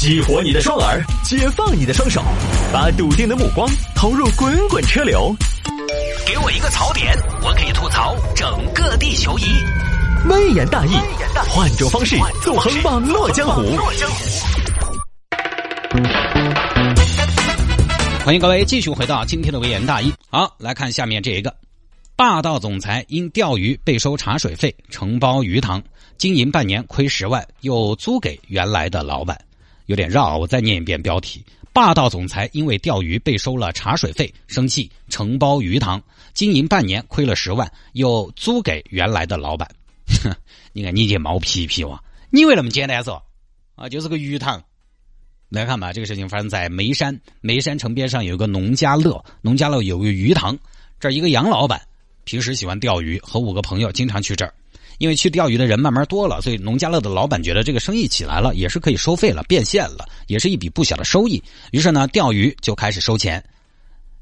激活你的双耳，解放你的双手，把笃定的目光投入滚滚车流。给我一个槽点，我可以吐槽整个地球仪。微言大义，换种方式纵横网络江湖。欢迎各位继续回到今天的微言大义。好，来看下面这一个：霸道总裁因钓鱼被收茶水费，承包鱼塘，经营半年亏十万，又租给原来的老板。有点绕，我再念一遍标题：霸道总裁因为钓鱼被收了茶水费，生气承包鱼塘，经营半年亏了十万，又租给原来的老板。哼，你看你这毛皮皮哇，你以为那么简单嗦？啊，就是个鱼塘。来看吧，这个事情发生在眉山，眉山城边上有个农家乐，农家乐有个鱼塘，这一个杨老板平时喜欢钓鱼，和五个朋友经常去这儿。因为去钓鱼的人慢慢多了，所以农家乐的老板觉得这个生意起来了，也是可以收费了，变现了，也是一笔不小的收益。于是呢，钓鱼就开始收钱，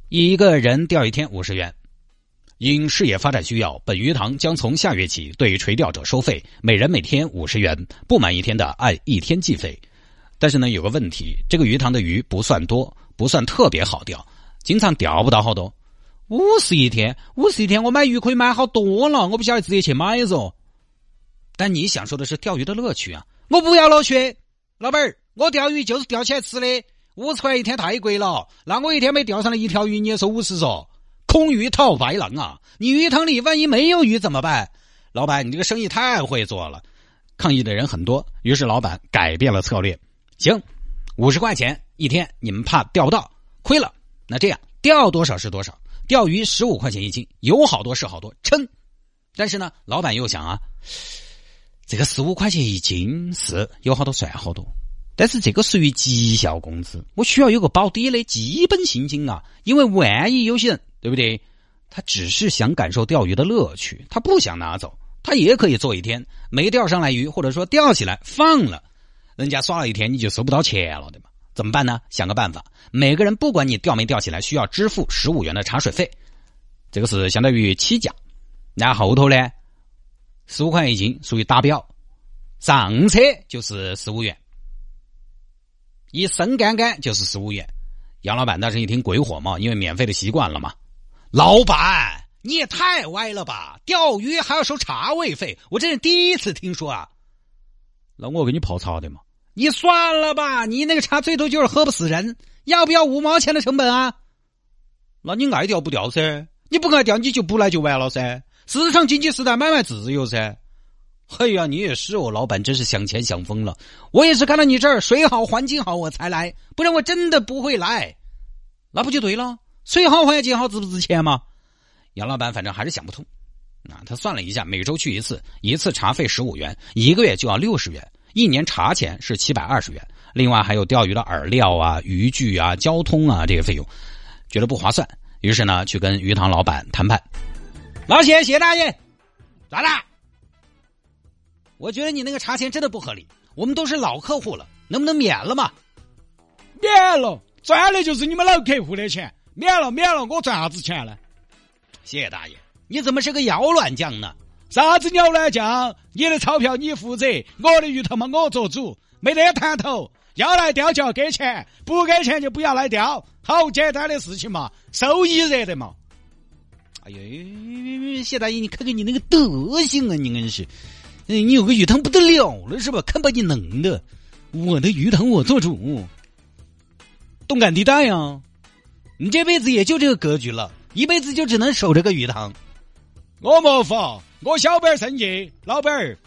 一个人钓一天五十元。因事业发展需要，本鱼塘将从下月起对垂钓者收费，每人每天五十元，不满一天的按一天计费。但是呢，有个问题，这个鱼塘的鱼不算多，不算特别好钓，经常钓不到好多。五十一天，五十一天，我买鱼可以买好多了，我不晓得直接去买噻。但你享受的是钓鱼的乐趣啊！我不要乐趣，老板儿，我钓鱼就是钓起来吃的，五十块一天太贵了。那我一天没钓上来一条鱼，你也收五十嗦？空鱼套白狼啊！你鱼塘里万一没有鱼怎么办？老板，你这个生意太会做了。抗议的人很多，于是老板改变了策略。行，五十块钱一天，你们怕钓不到，亏了。那这样，钓多少是多少。钓鱼十五块钱一斤，有好多是好多，称。但是呢，老板又想啊。这个十五块钱一斤是有好多算好多，但是这个属于绩效工资，我需要有个保底的基本薪金啊，因为万一有些人对不对？他只是想感受钓鱼的乐趣，他不想拿走，他也可以做一天没钓上来鱼，或者说钓起来放了，人家耍了一天你就收不到钱了，对吧？怎么办呢？想个办法，每个人不管你钓没钓起来，需要支付十五元的茶水费，这个是相当于起价，那后头呢？十五块一斤属于打表，上车就是十五元，一升杆杆就是十五元。杨老板当时一听鬼火嘛，因为免费的习惯了嘛。老板，你也太歪了吧！钓鱼还要收茶位费，我真是第一次听说啊。那我给你泡茶的嘛？你算了吧，你那个茶最多就是喝不死人，要不要五毛钱的成本啊？那你爱钓不钓噻？你不爱钓你就不来就完了噻。市场经济时代，买卖自由噻。哎呀，你也是哦，老板真是想钱想疯了。我也是看到你这儿水好环境好，我才来，不然我真的不会来。那不就对了？水好环境好值不值钱吗？杨老板反正还是想不通。啊，他算了一下，每周去一次，一次茶费十五元，一个月就要六十元，一年茶钱是七百二十元，另外还有钓鱼的饵料啊、渔具啊、交通啊这些费用，觉得不划算。于是呢，去跟鱼塘老板谈判。老谢，谢大爷，咋啦？我觉得你那个茶钱真的不合理，我们都是老客户了，能不能免了嘛？免了，赚的就是你们老客户的钱，免了，免了，我赚啥子钱呢？谢大爷，你怎么是个摇卵匠呢？啥子摇卵匠？你的钞票你负责，我的鱼头嘛我做主，没得谈头。要来钓就要给钱，不给钱就不要来钓，好简单的事情嘛，收益热的嘛。哎呦，谢大爷，你看看你那个德行啊，你硬是，你有个鱼塘不得了了是吧？看把你弄的，我的鱼塘我做主，动感地带呀！你这辈子也就这个格局了，一辈子就只能守这个鱼塘。我没法，我小本生意，老板儿，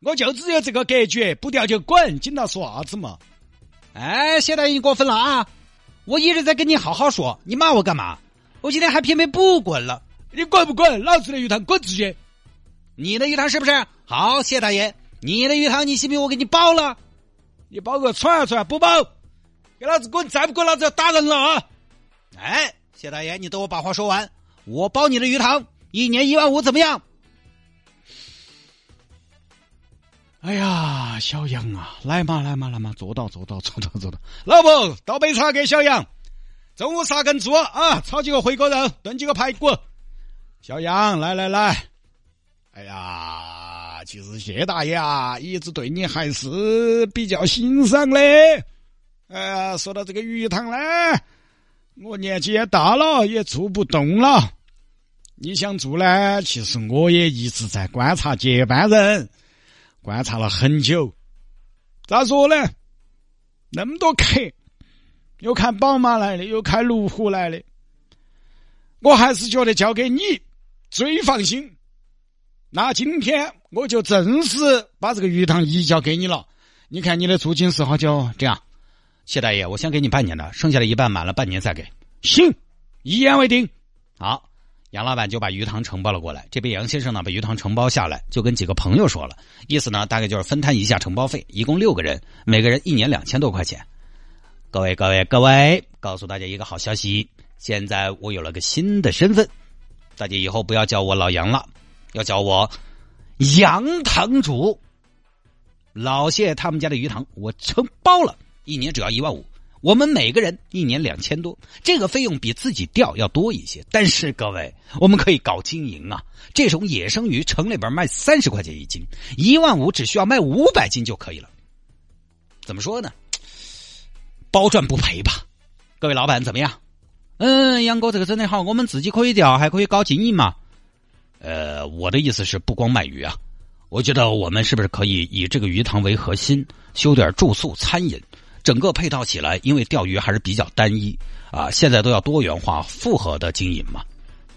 我就只有这个格局，不钓就滚，紧到说啥子嘛？哎，谢大爷，你过分了啊！我一直在跟你好好说，你骂我干嘛？我今天还偏偏不滚了，你滚不滚？老子的鱼塘滚出去！你的鱼塘是不是？好，谢大爷，你的鱼塘你信不信我给你包了？你包个串串不包？给老子滚！再不滚，老子要打人了啊！哎，谢大爷，你等我把话说完。我包你的鱼塘，一年一万五，怎么样？哎呀，小杨啊，来嘛来嘛来嘛，坐到坐到坐到坐到，老婆倒杯茶给小杨。中午杀根猪啊，炒几个回锅肉，炖几个排骨。小杨，来来来，哎呀，其实谢大爷啊，一直对你还是比较欣赏的。呃，说到这个鱼塘呢，我年纪也大了，也做不动了。你想做呢？其实我也一直在观察接班人，观察了很久。咋说呢？那么多客，又看宝马来的，又开路虎来的，我还是觉得交给你最放心。那今天我就正式把这个鱼塘移交给你了。你看你的租金是好久？这样，谢大爷，我先给你半年的，剩下的一半满了半年再给。行，一言为定。好。杨老板就把鱼塘承包了过来，这边杨先生呢把鱼塘承包下来，就跟几个朋友说了，意思呢大概就是分摊一下承包费，一共六个人，每个人一年两千多块钱。各位各位各位，告诉大家一个好消息，现在我有了个新的身份，大家以后不要叫我老杨了，要叫我杨堂主。老谢他们家的鱼塘我承包了，一年只要一万五。我们每个人一年两千多，这个费用比自己钓要多一些。但是各位，我们可以搞经营啊！这种野生鱼城里边卖三十块钱一斤，一万五只需要卖五百斤就可以了。怎么说呢？包赚不赔吧？各位老板怎么样？嗯，杨哥这个真的好，我们自己可以钓，还可以搞经营嘛。呃，我的意思是不光卖鱼啊，我觉得我们是不是可以以这个鱼塘为核心，修点住宿、餐饮？整个配套起来，因为钓鱼还是比较单一啊，现在都要多元化、复合的经营嘛。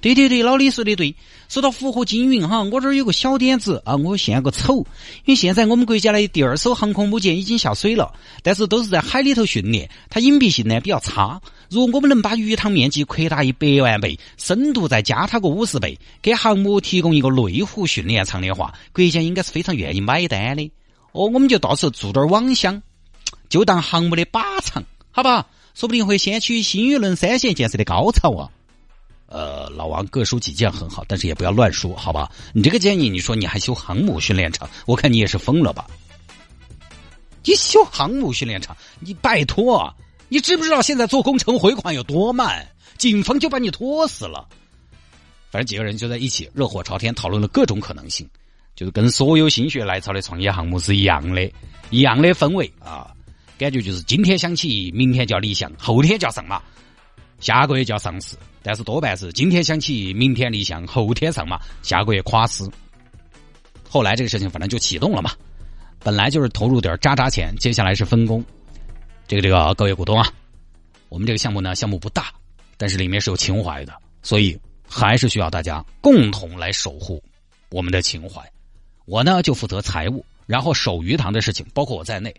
对对对，老李说的对。说到复合经营哈，我这儿有个小点子啊，我献个丑。因为现在我们国家的第二艘航空母舰已经下水了，但是都是在海里头训练，它隐蔽性呢比较差。如果我们能把鱼塘面积扩大一百万倍，深度再加它个五十倍，给航母提供一个内湖训练场的话，国家应该是非常愿意买单的。哦，我们就到时候做点网箱。就当航母的靶场，好吧？说不定会掀起新一轮三线建设的高潮啊！呃，老王各抒己见很好，但是也不要乱说，好吧？你这个建议，你说你还修航母训练场，我看你也是疯了吧？你修航母训练场，你拜托，你知不知道现在做工程回款有多慢？警方就把你拖死了。反正几个人就在一起热火朝天讨论了各种可能性，就是跟所有心血来潮的创业项目是一样的，一样的氛围啊。感觉就是今天想起，明天叫立项，后天叫上马，下个月就要上市。但是多半是今天想起，明天立项，后天上马，下个月垮市。后来这个事情反正就启动了嘛。本来就是投入点渣渣钱，接下来是分工。这个这个各位股东啊，我们这个项目呢，项目不大，但是里面是有情怀的，所以还是需要大家共同来守护我们的情怀。我呢就负责财务，然后守鱼塘的事情，包括我在内。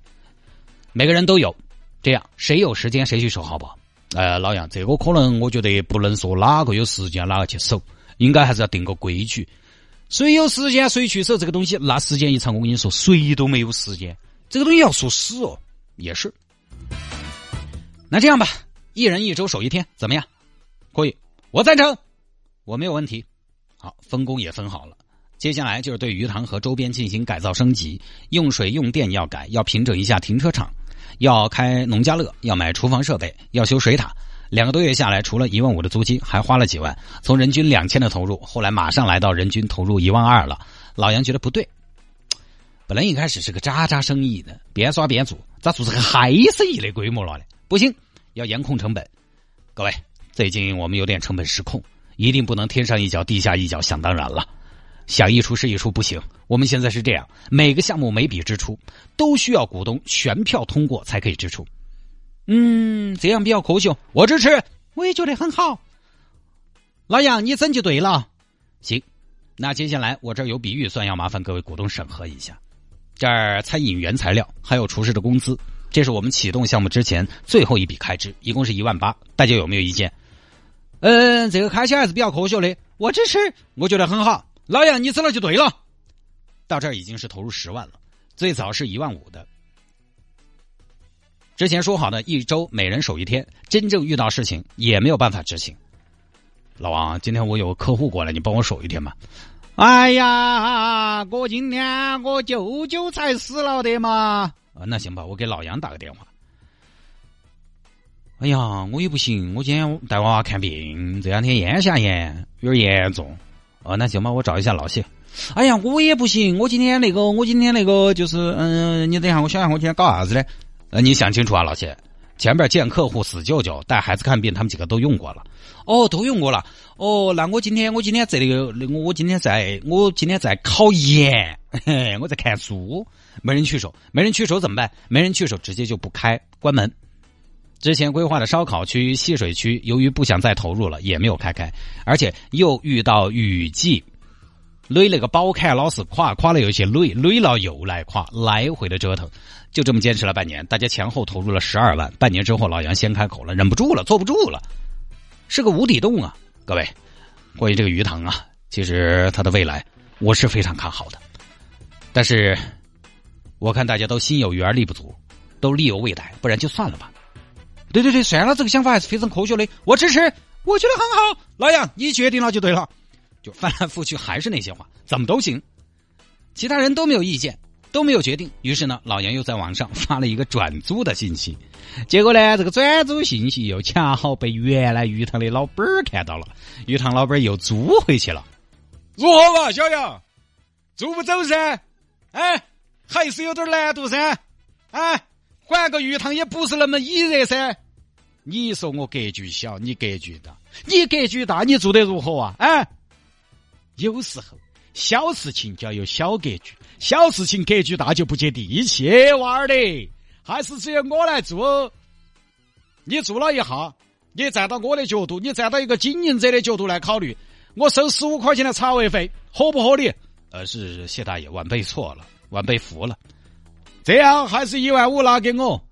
每个人都有，这样谁有时间谁去守，好不好？呃，老杨，这个可能我觉得不能说哪个有时间哪个去守，应该还是要定个规矩。谁有时间谁去守这个东西，那时间一长，我跟你说，谁都没有时间。这个东西要说死哦，也是。那这样吧，一人一周守一天，怎么样？可以，我赞成，我没有问题。好，分工也分好了。接下来就是对鱼塘和周边进行改造升级，用水用电要改，要平整一下停车场。要开农家乐，要买厨房设备，要修水塔。两个多月下来，除了一万五的租金，还花了几万。从人均两千的投入，后来马上来到人均投入一万二了。老杨觉得不对，本来一开始是个渣渣生意的，边刷边做，咋做成个嗨生意的规模了呢？不行，要严控成本。各位，最近我们有点成本失控，一定不能天上一脚地下一脚，想当然了。想一出是一出，不行。我们现在是这样，每个项目每笔支出都需要股东全票通过才可以支出。嗯，这样比较科学，我支持，我也觉得很好。老杨，你整就对了。行，那接下来我这儿有笔预算，要麻烦各位股东审核一下。这儿餐饮原材料还有厨师的工资，这是我们启动项目之前最后一笔开支，一共是一万八。大家有没有意见？嗯，这个开销还是比较科学的，我支持，我觉得很好。老杨，你走了就对了。到这儿已经是投入十万了，最早是一万五的。之前说好的一周每人守一天，真正遇到事情也没有办法执行。老王，今天我有个客户过来，你帮我守一天吧。哎呀，我今天我舅舅才死了的嘛。啊，那行吧，我给老杨打个电话。哎呀，我也不行，我今天带娃娃看病，这两天咽下炎有点严重。哦，那行吧，我找一下老谢。哎呀，我也不行，我今天那个，我今天那个就是，嗯，你等一下，我想想，我今天搞啥子呢？呃，你想清楚啊，老谢，前边见客户、死舅舅、带孩子看病，他们几个都用过了。哦，都用过了。哦，那我今天，我今天在那个，我今天在，我今天在考研，我在看书，没人去手，没人去手怎么办？没人去手，直接就不开，关门。之前规划的烧烤区、戏水区，由于不想再投入了，也没有开开，而且又遇到雨季，垒那个包开老是垮，垮了有些垒，垒了又来垮，来回的折腾，就这么坚持了半年，大家前后投入了十二万。半年之后，老杨先开口了，忍不住了，坐不住了，是个无底洞啊！各位，关于这个鱼塘啊，其实它的未来我是非常看好的，但是我看大家都心有余而力不足，都力有未逮，不然就算了吧。对对对，算了，这个想法还是非常科学的，我支持，我觉得很好。老杨，你决定了就对了，就翻来覆去还是那些话，怎么都行。其他人都没有意见，都没有决定。于是呢，老杨又在网上发了一个转租的信息，结果呢，这个转租信息又恰好被原来鱼塘的老板儿看到了，鱼塘老板又租回去了。如何嘛，小杨，租不走噻？哎，还是有点难度噻？哎，换个鱼塘也不是那么易热噻。你说我格局小，你格局大，你格局大，你做得如何啊？哎，有时候小事情就要有小格局，小事情格局大就不接地气，娃儿的，还是只有我来做。你做了一下，你站到我的角度，你站到一个经营者的角度来考虑，我收十五块钱的茶位费合不合理？呃，是谢大爷，晚辈错了，晚辈服了。这样还是一万五拿给我，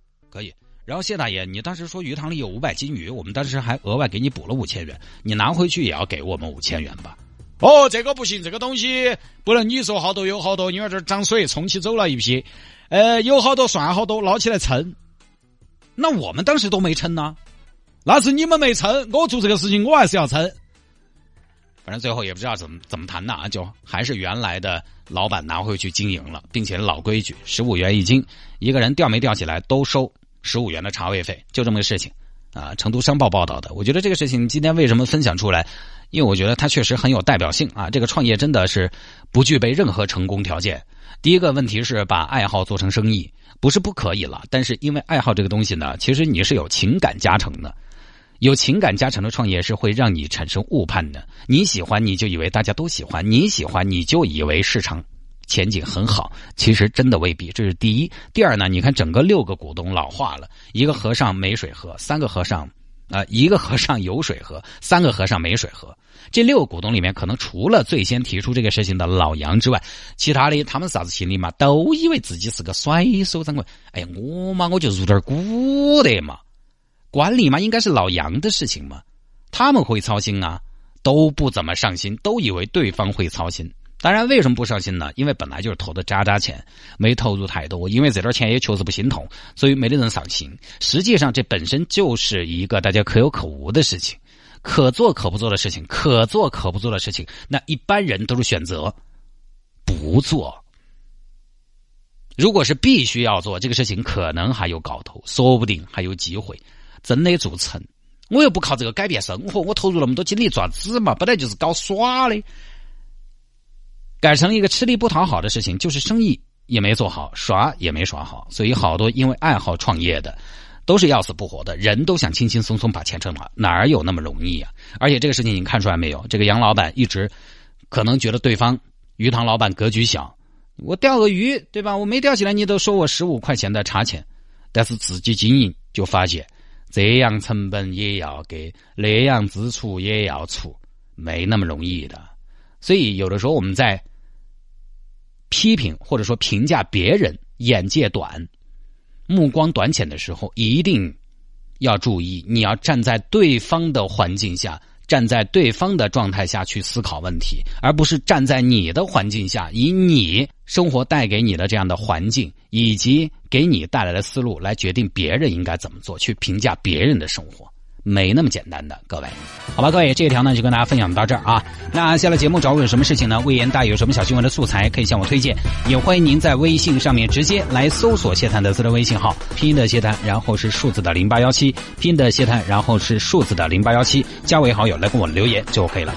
然后谢大爷，你当时说鱼塘里有五百斤鱼，我们当时还额外给你补了五千元，你拿回去也要给我们五千元吧？哦，这个不行，这个东西不能你说好多有好多，因为这涨水冲起走了一批，呃，有好多算好多，捞起来称。那我们当时都没称呢，那是你们没称，我做这个事情我还是要称。反正最后也不知道怎么怎么谈的啊，就还是原来的老板拿回去经营了，并且老规矩，十五元一斤，一个人钓没钓起来都收。十五元的茶位费，就这么个事情，啊，成都商报报道的。我觉得这个事情今天为什么分享出来？因为我觉得它确实很有代表性啊。这个创业真的是不具备任何成功条件。第一个问题是把爱好做成生意，不是不可以了，但是因为爱好这个东西呢，其实你是有情感加成的，有情感加成的创业是会让你产生误判的。你喜欢你就以为大家都喜欢，你喜欢你就以为市场。前景很好，其实真的未必。这是第一。第二呢？你看整个六个股东老化了，一个和尚没水喝，三个和尚，啊，一个和尚有水喝，三个和尚没水喝。这六个股东里面，可能除了最先提出这个事情的老杨之外，其他的他们啥子心理嘛？都以为自己是个甩手掌柜。哎呀，我嘛，我就入点股的嘛。管理嘛，应该是老杨的事情嘛。他们会操心啊，都不怎么上心，都以为对方会操心。当然，为什么不上心呢？因为本来就是投的渣渣钱，没投入太多。因为这点钱也确实不心痛，所以没得人上心。实际上，这本身就是一个大家可有可无的事情，可做可不做的事情，可做可不做的事情。那一般人都是选择不做。如果是必须要做这个事情，可能还有搞头，说不定还有机会真的做成。我又不靠这个改变生活，我投入那么多精力做子嘛？本来就是搞耍的。改成一个吃力不讨好的事情，就是生意也没做好，耍也没耍好，所以好多因为爱好创业的，都是要死不活的。人都想轻轻松松把钱挣了，哪有那么容易啊？而且这个事情你看出来没有？这个杨老板一直可能觉得对方鱼塘老板格局小，我钓个鱼对吧？我没钓起来，你都收我十五块钱的茶钱，但是自己经营就发现这样成本也要给，那样支出也要出，没那么容易的。所以有的时候我们在。批评或者说评价别人眼界短、目光短浅的时候，一定要注意，你要站在对方的环境下，站在对方的状态下去思考问题，而不是站在你的环境下，以你生活带给你的这样的环境以及给你带来的思路来决定别人应该怎么做，去评价别人的生活。没那么简单的，各位，好吧，各位，这一条呢就跟大家分享到这儿啊。那下了节目找我有什么事情呢？魏延大有什么小新闻的素材可以向我推荐，也欢迎您在微信上面直接来搜索谢探的私人微信号，拼音的谢探，然后是数字的零八幺七，拼音的谢探，然后是数字的零八幺七，加为好友来跟我留言就 OK 了。